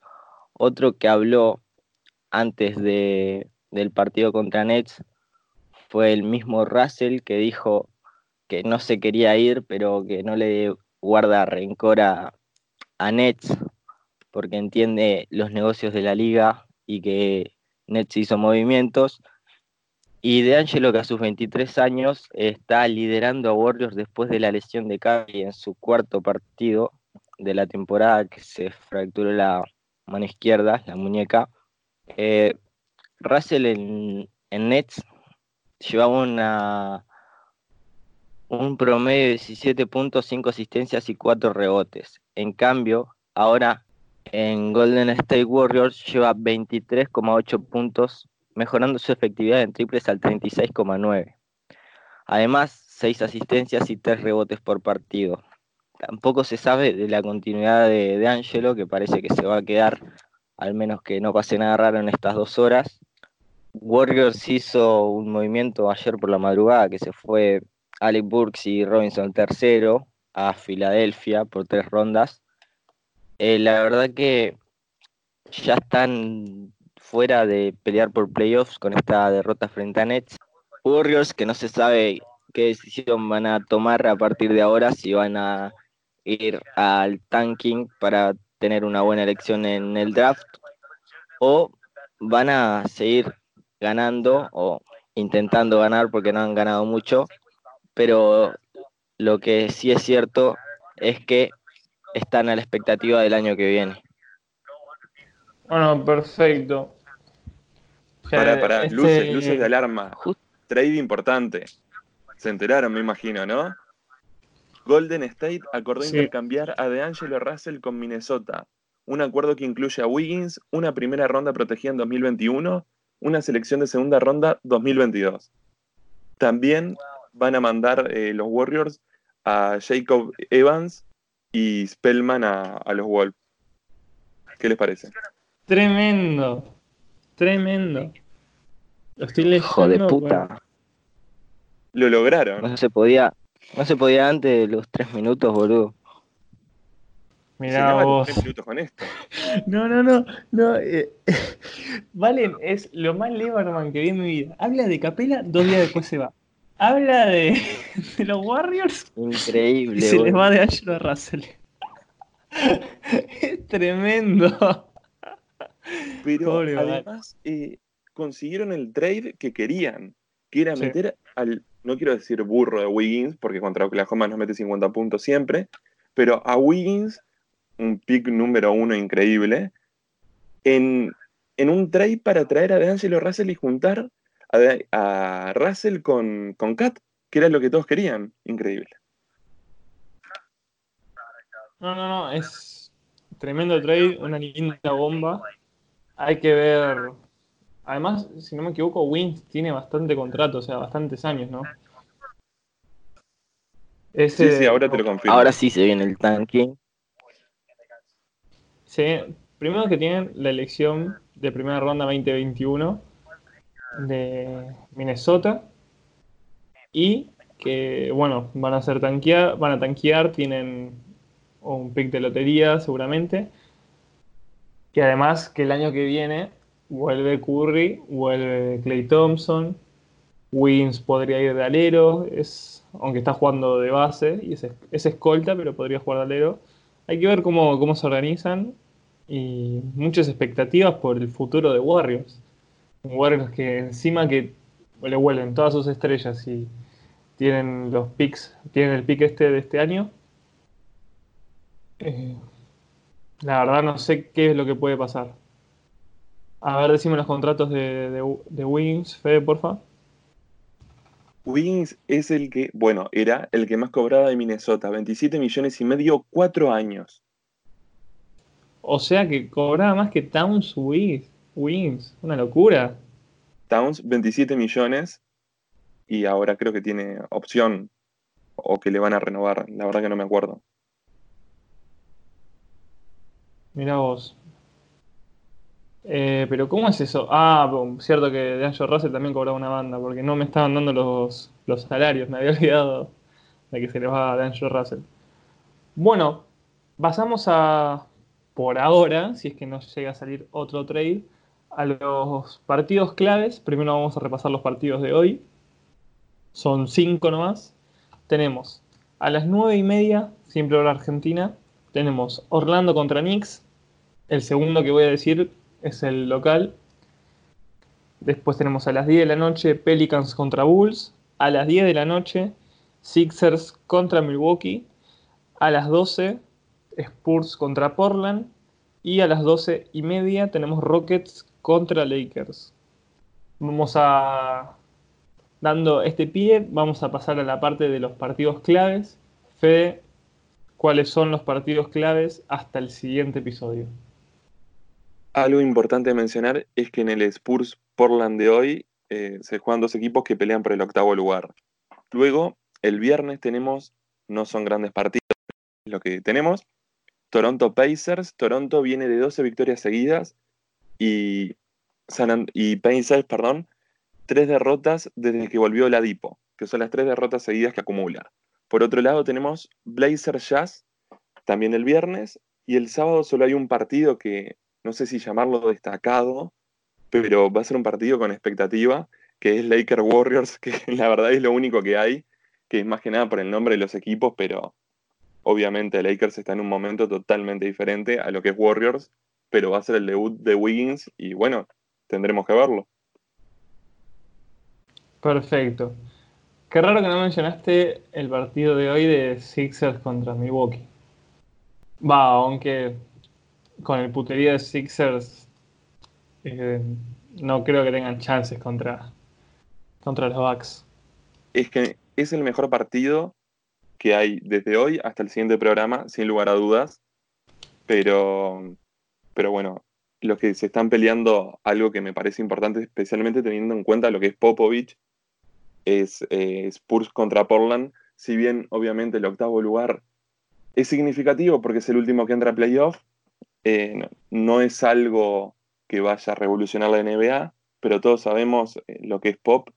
Speaker 3: Otro que habló antes de, del partido contra Nets fue el mismo Russell que dijo que no se quería ir, pero que no le guarda rencor a, a Nets porque entiende los negocios de la liga y que Nets hizo movimientos. Y De Angelo, que a sus 23 años está liderando a Warriors después de la lesión de Curry en su cuarto partido de la temporada que se fracturó la mano izquierda, la muñeca. Eh, Russell en, en Nets llevaba una, un promedio de 17 puntos, 5 asistencias y 4 rebotes. En cambio, ahora en Golden State Warriors lleva 23,8 puntos, mejorando su efectividad en triples al 36,9. Además, 6 asistencias y 3 rebotes por partido. Tampoco se sabe de la continuidad de, de Angelo, que parece que se va a quedar, al menos que no pase nada raro en estas dos horas. Warriors hizo un movimiento ayer por la madrugada que se fue Alec Burks y Robinson tercero a Filadelfia por tres rondas. Eh, la verdad que ya están fuera de pelear por playoffs con esta derrota frente a Nets. Warriors que no se sabe qué decisión van a tomar a partir de ahora, si van a ir al tanking para tener una buena elección en el draft o van a seguir ganando o intentando ganar porque no han ganado mucho pero lo que sí es cierto es que están a la expectativa del año que viene.
Speaker 1: Bueno, perfecto.
Speaker 2: Para, para, este luces, luces de alarma. Trade importante. Se enteraron, me imagino, ¿no? Golden State acordó intercambiar a DeAngelo Russell con Minnesota. Un acuerdo que incluye a Wiggins, una primera ronda protegida en 2021, una selección de segunda ronda 2022. También van a mandar eh, los Warriors a Jacob Evans y Spellman a, los Wolves. ¿Qué les parece?
Speaker 1: Tremendo. Tremendo.
Speaker 3: Lo estoy Hijo de puta.
Speaker 2: Lo lograron.
Speaker 3: No se podía, no se podía antes de los tres minutos, boludo.
Speaker 1: Mirá vos.
Speaker 2: Tres minutos con esto.
Speaker 1: No, no, no. no eh, Valen es lo más Leverman que vi en mi vida. Habla de Capela, dos días después se va habla de, los Warriors.
Speaker 3: Increíble. Y
Speaker 1: se les va de Angelo Russell. es tremendo.
Speaker 2: Pero además eh, consiguieron el trade que querían, que era meter al, no quiero decir burro de Wiggins, porque contra Oklahoma nos mete 50 puntos siempre, pero a Wiggins, un pick número uno increíble, en, en un trade para traer a DeAngelo Russell y juntar a, Russell con, con Kat, que era lo que todos querían. Increíble.
Speaker 1: No, no, no, es tremendo trade, una linda bomba. Hay que ver. Además, si no me equivoco, Wins tiene bastante contrato, o sea, bastantes años, ¿no?
Speaker 2: sí, sí, ahora te lo confirmo.
Speaker 3: Ahora sí se viene el tanking.
Speaker 1: Sí, primero que tienen la elección de primera ronda 2021 de Minnesota y que, bueno, van a hacer tanquear, van a tanquear, tienen un pick de lotería seguramente, que además que el año que viene vuelve Curry, vuelve Clay Thompson, Wins podría ir de alero, es, aunque está jugando de base y es, es escolta, pero podría jugar de alero. Hay que ver cómo, cómo se organizan y muchas expectativas por el futuro de Warriors. Warriors que encima que le vuelven todas sus estrellas y tienen los picks, tienen el pick este de este año. Eh, la verdad no sé qué es lo que puede pasar. A ver, decime los contratos de, de, Wings, Fede, porfa.
Speaker 2: Wings es el que, bueno, era el que más cobraba de Minnesota, 27 millones y medio, cuatro años.
Speaker 1: O sea que cobraba más que Towns Wings. Wings, una locura.
Speaker 2: Towns, 27 millones y ahora creo que tiene opción o que le van a renovar, la verdad que no me acuerdo.
Speaker 1: Mira vos. Eh, pero ¿cómo es eso? Ah, cierto que de Russell también cobraba una banda, porque no me estaban dando los, los salarios, me había olvidado de que se le va a Angelo Russell. Bueno, pasamos a, por ahora, si es que no llega a salir otro trade, a los partidos claves. Primero vamos a repasar los partidos de hoy. son cinco nomás. Tenemos a las nueve y media, siempre hora argentina, tenemos Orlando contra Knicks. El segundo que voy a decir es el local. Después tenemos a las 10 de la noche Pelicans contra Bulls. A las 10 de la noche Sixers contra Milwaukee. A las 12 Spurs contra Portland. Y a las 12 y media tenemos Rockets contra Lakers. Vamos a, dando este pie, vamos a pasar a la parte de los partidos claves. Fede, ¿cuáles son los partidos claves hasta el siguiente episodio?
Speaker 2: Algo importante mencionar es que en el Spurs Portland de hoy eh, se juegan dos equipos que pelean por el octavo lugar. Luego, el viernes tenemos, no son grandes partidos, lo que tenemos, Toronto Pacers. Toronto viene de 12 victorias seguidas y, y Pacers, perdón, tres derrotas desde que volvió la Dipo, que son las tres derrotas seguidas que acumula. Por otro lado tenemos Blazer Jazz, también el viernes, y el sábado solo hay un partido que no sé si llamarlo destacado, pero va a ser un partido con expectativa, que es Laker Warriors, que la verdad es lo único que hay, que es más que nada por el nombre de los equipos, pero obviamente Lakers está en un momento totalmente diferente a lo que es Warriors, pero va a ser el debut de Wiggins y bueno, tendremos que verlo.
Speaker 1: Perfecto. Qué raro que no mencionaste el partido de hoy de Sixers contra Milwaukee. Va, aunque con el putería de Sixers eh, no creo que tengan chances contra, contra los Bucks.
Speaker 2: Es que es el mejor partido que hay desde hoy hasta el siguiente programa, sin lugar a dudas. Pero, pero bueno, los que se están peleando, algo que me parece importante, especialmente teniendo en cuenta lo que es Popovich, es eh, Spurs contra Portland. Si bien, obviamente, el octavo lugar es significativo porque es el último que entra a playoff, eh, no, es algo que vaya a revolucionar la NBA, pero todos sabemos eh, lo que es Pop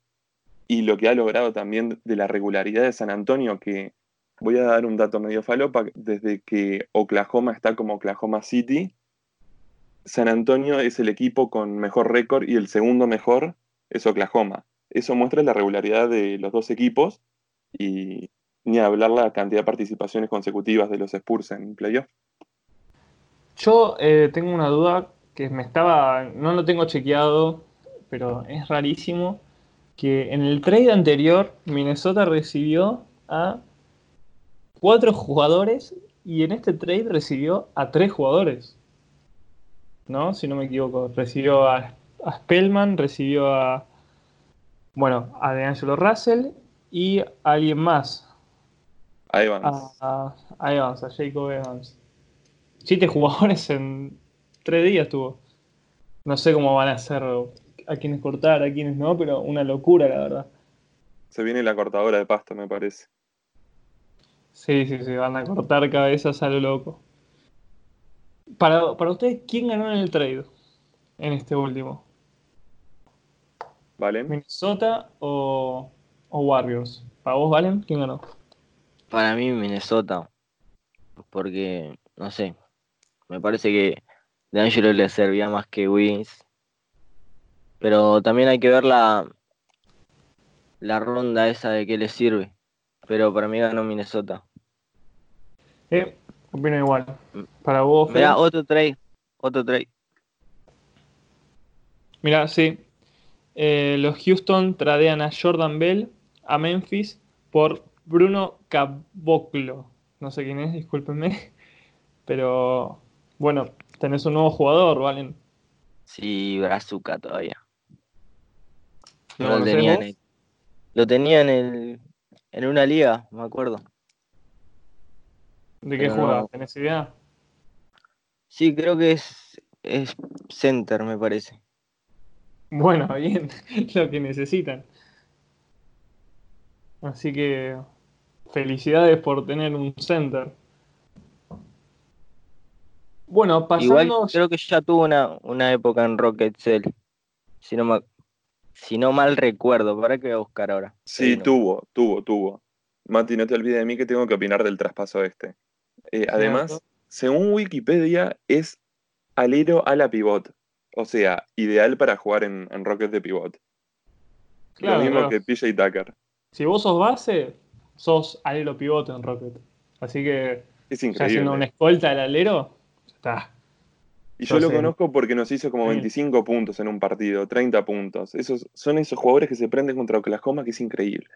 Speaker 2: y lo que ha logrado también de la regularidad de San Antonio, que voy a dar un dato medio falopa, desde que Oklahoma está como Oklahoma City, San Antonio es el equipo con mejor récord y el segundo mejor es Oklahoma. Eso muestra la regularidad de los dos equipos y ni hablar la cantidad de participaciones consecutivas de los Spurs en playoff.
Speaker 1: Yo eh, tengo una duda que me estaba, no lo tengo chequeado, pero es rarísimo, que en el trade anterior Minnesota recibió a cuatro jugadores y en este trade recibió a tres jugadores. ¿No? Si no me equivoco. Recibió a, Spellman, recibió a. Bueno, a DeAngelo Russell y a alguien más.
Speaker 2: A Evans.
Speaker 1: A, a Evans, a Jacob Evans siete jugadores en tres días tuvo. No sé cómo van a hacer a quienes cortar, a quienes no, pero una locura, la verdad.
Speaker 2: Se viene la cortadora de pasto, me parece.
Speaker 1: Sí, sí, sí, van a cortar cabezas a lo loco. Para, para ustedes, ¿quién ganó en el trade? En este último.
Speaker 2: ¿Vale?
Speaker 1: ¿Minnesota o, o Warriors? ¿Para vos, Valen? ¿Quién ganó?
Speaker 3: Para mí, Minnesota. Porque, no sé, me parece que D'Angelo le servía más que Wiggins. Pero también hay que ver la, la ronda esa de qué le sirve. Pero para mí ganó Minnesota.
Speaker 1: Eh, opino igual. Para vos,
Speaker 3: Mira, otro trade. Otro trade.
Speaker 1: Mira, sí. Eh, los Houston tradean a Jordan Bell a Memphis por Bruno Caboclo. No sé quién es, discúlpenme. Pero bueno, tenés un nuevo jugador, Valen.
Speaker 3: Sí, Brazuca todavía. lo, tenía en lo tenía en, el, en una liga, me acuerdo.
Speaker 1: ¿De qué juega? ¿Tenés idea?
Speaker 3: Sí, creo que es, es center, me parece.
Speaker 1: Bueno, bien, lo que necesitan. Así que felicidades por tener un center. Bueno, pasando...
Speaker 3: Igual creo que ya tuvo una, época en Rocket Cell. Si no, si no mal recuerdo, ¿para qué voy a buscar ahora?
Speaker 2: Sí, tuvo, tuvo, tuvo. Mati, no te olvides de mí que tengo que opinar del traspaso este. Eh, además, según Wikipedia, es alero a la pivot. O sea, ideal para jugar en, Rocket de pivot. Lo mismo que PJ Tucker.
Speaker 1: Si vos sos base, sos alero pivote en Rocket. Así que,
Speaker 2: Es
Speaker 1: ya
Speaker 2: increíble.
Speaker 1: siendo una escolta del alero, ya está.
Speaker 2: Y yo lo conozco porque nos hizo como
Speaker 1: Sí.
Speaker 2: 25 puntos en un partido, 30 puntos. Esos, son esos jugadores que se prenden contra Oklahoma que es increíble.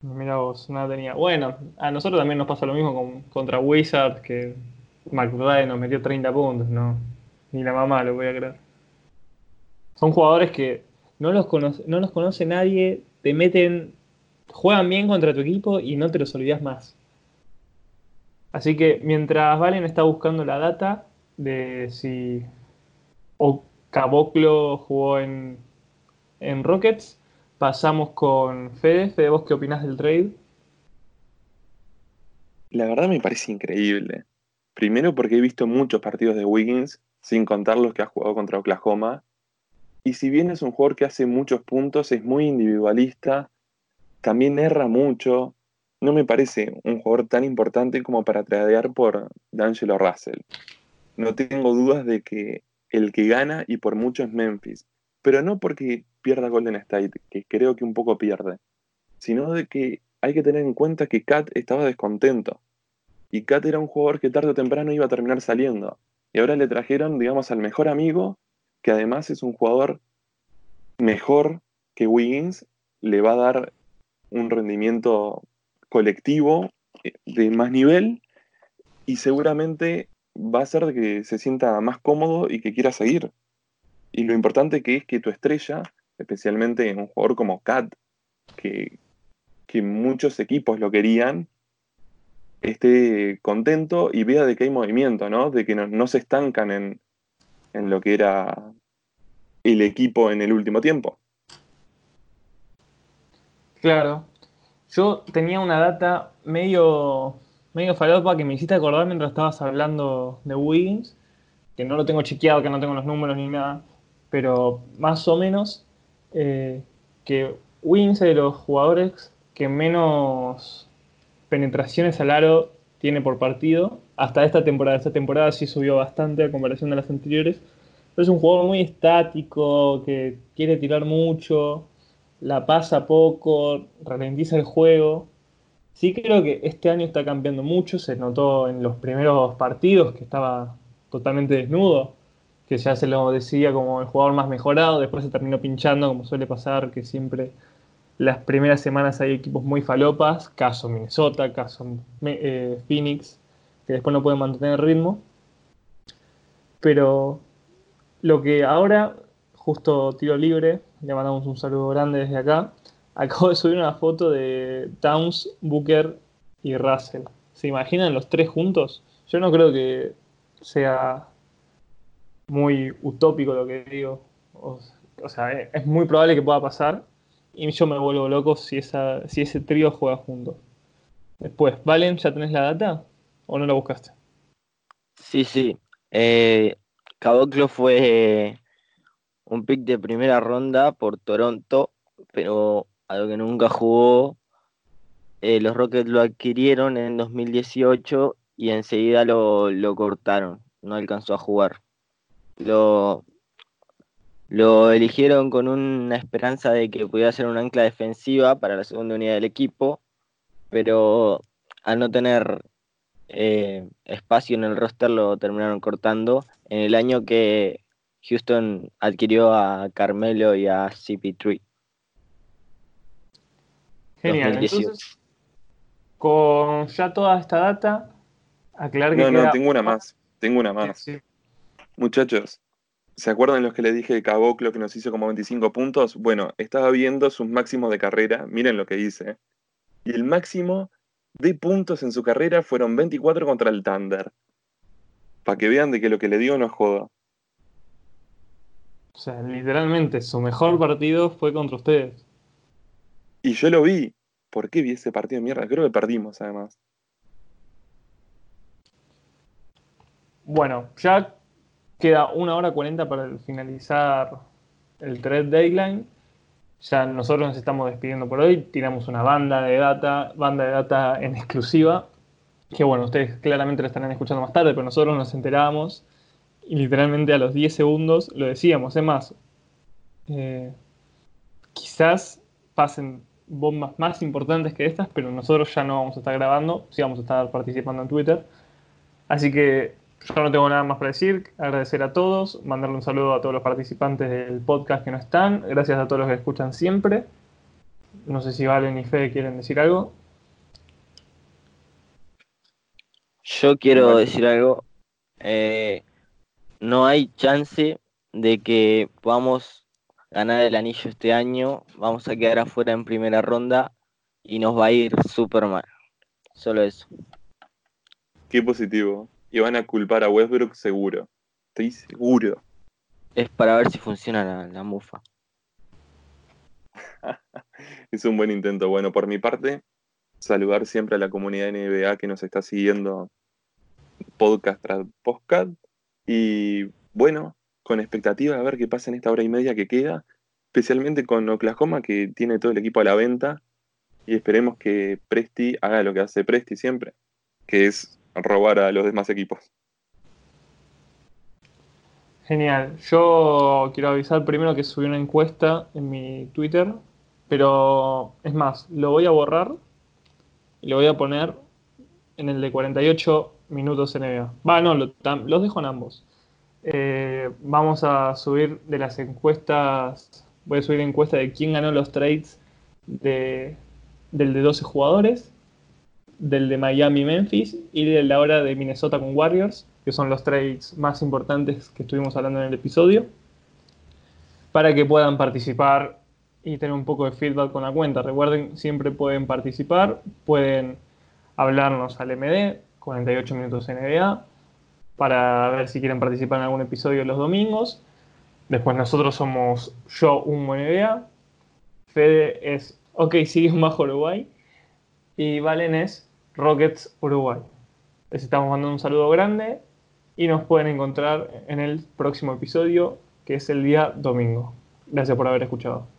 Speaker 1: Mira vos, nada tenía. Bueno, a nosotros también nos pasa lo mismo con, contra Wizards, que McBride nos metió 30 puntos, no. Ni la mamá lo voy a creer. Son jugadores que no los conoce, no los conoce nadie, te meten, juegan bien contra tu equipo y no te los olvidas más. Así que mientras Valen está buscando la data de si o Caboclo jugó en, en Rockets, pasamos con Fede. Fede, ¿vos qué opinás del trade?
Speaker 2: La verdad me parece increíble. Primero porque he visto muchos partidos de Wiggins, sin contar los que ha jugado contra Oklahoma. Y si bien es un jugador que hace muchos puntos, es muy individualista, también erra mucho. No me parece un jugador tan importante como para tradear por D'Angelo Russell. No tengo dudas de que el que gana y por mucho es Memphis. Pero no porque pierda Golden State, que creo que un poco pierde, sino de que hay que tener en cuenta que Kat estaba descontento. Y Kat era un jugador que tarde o temprano iba a terminar saliendo. Y ahora le trajeron, digamos, al mejor amigo, que además es un jugador mejor que Wiggins, le va a dar un rendimiento colectivo eh, de más nivel y seguramente va a hacer de que se sienta más cómodo y que quiera seguir. Y lo importante que es que tu estrella, especialmente un jugador como Kat, que, que muchos equipos lo querían, esté contento y vea de que hay movimiento, ¿no? De que no, no se estancan en, en lo que era el equipo en el último tiempo.
Speaker 1: Claro. Yo tenía una data medio, medio falopa que me hiciste acordar mientras estabas hablando de Wiggins, que no lo tengo chequeado, que no tengo los números ni nada, pero más o menos eh, que Wiggins es de los jugadores que menos penetraciones al aro tiene por partido. Hasta esta temporada, esta temporada sí subió bastante a comparación de las anteriores. Pero es un jugador muy estático, que quiere tirar mucho, la pasa poco, ralentiza el juego. Sí creo que este año está cambiando mucho, se notó en los primeros partidos que estaba totalmente desnudo, que ya se lo decía como el jugador más mejorado, después se terminó pinchando, como suele pasar, que siempre las primeras semanas hay equipos muy falopas, caso Minnesota, caso eh, Phoenix, que después no pueden mantener el ritmo. Pero lo que ahora, justo tiro libre, le mandamos un saludo grande desde acá. Acabo de subir una foto de Towns, Booker y Russell. ¿Se imaginan los tres juntos? Yo no creo que sea muy utópico lo que digo. O, sea, es muy probable que pueda pasar. Y yo me vuelvo loco si, esa, si ese trío juega juntos. Después, ¿Valen, ya tenés la data? ¿O no la buscaste?
Speaker 3: Sí, sí. Eh, Caboclo fue un pick de primera ronda por Toronto, pero algo que nunca jugó. Eh, los Rockets lo adquirieron en 2018 y enseguida lo, lo cortaron. No alcanzó a jugar. Lo, lo eligieron con una esperanza de que pudiera ser un ancla defensiva para la segunda unidad del equipo, pero al no tener eh, espacio en el roster lo terminaron cortando en el año que Houston adquirió a Carmelo y a CP3.
Speaker 1: Genial,
Speaker 3: 2018.
Speaker 1: entonces, con ya toda esta data, aclarar que
Speaker 2: No, no, tengo una más. Tengo una más.
Speaker 1: Sí,
Speaker 2: Muchachos, ¿se acuerdan los que les dije de Caboclo que nos hizo como 25 puntos? Bueno, estaba viendo sus máximos de carrera, miren lo que hice. Y el máximo de puntos en su carrera fueron 24 contra el Thunder. Para que vean de que lo que le digo no es joda.
Speaker 1: O sea, literalmente su mejor partido fue contra ustedes.
Speaker 2: Y yo lo vi. ¿Por qué vi ese partido de mierda? Creo que perdimos además.
Speaker 1: Bueno, ya queda una hora 40 para finalizar el trade deadline. Ya nosotros nos estamos despidiendo por hoy. Tiramos una banda de data, banda de data en exclusiva. Que bueno, ustedes claramente lo estarán escuchando más tarde, pero nosotros nos enterábamos y literalmente a los 10 segundos lo decíamos. Es más, eh, quizás pasen bombas más importantes que estas, pero nosotros ya no vamos a estar grabando, sí vamos a estar participando en Twitter. Así que yo no tengo nada más para decir, agradecer a todos, mandarle un saludo a todos los participantes del podcast que no están, gracias a todos los que escuchan siempre. No sé si Valen y Fede quieren decir algo.
Speaker 3: Yo quiero decir algo. Eh, no hay chance de que podamos ganar el anillo este año. Vamos a quedar afuera en primera ronda y nos va a ir súper mal. Solo eso.
Speaker 2: Qué positivo. Y van a culpar a Westbrook seguro. Estoy seguro.
Speaker 3: Es para ver si funciona la, la mufa.
Speaker 2: es un buen intento. Bueno, por mi parte, saludar siempre a la comunidad NBA que nos está siguiendo podcast tras podcast. Y bueno, con expectativa de ver qué pasa en esta hora y media que queda, especialmente con Oklahoma que tiene todo el equipo a la venta. Y esperemos que Presti haga lo que hace Presti siempre, que es robar a los demás equipos.
Speaker 1: Genial. Yo quiero avisar primero que subí una encuesta en mi Twitter, pero es más, lo voy a borrar y lo voy a poner en el de 48 minutos NBA. Va, no, los dejo en ambos. Eh, vamos a subir de las encuestas, voy a subir encuesta de quién ganó los trades de, del de 12 jugadores, del de Miami-Memphis y del de ahora de Minnesota con Warriors, que son los trades más importantes que estuvimos hablando en el episodio, para que puedan participar y tener un poco de feedback con la cuenta. Recuerden, siempre pueden participar, pueden hablarnos al MD, 48 minutos NBA, para ver si quieren participar en algún episodio los domingos. Después nosotros somos yo, un NBA. Fede es OK, sigue un bajo Uruguay. Y Valen es Rockets Uruguay. Les estamos mandando un saludo grande y nos pueden encontrar en el próximo episodio, que es el día domingo. Gracias por haber escuchado.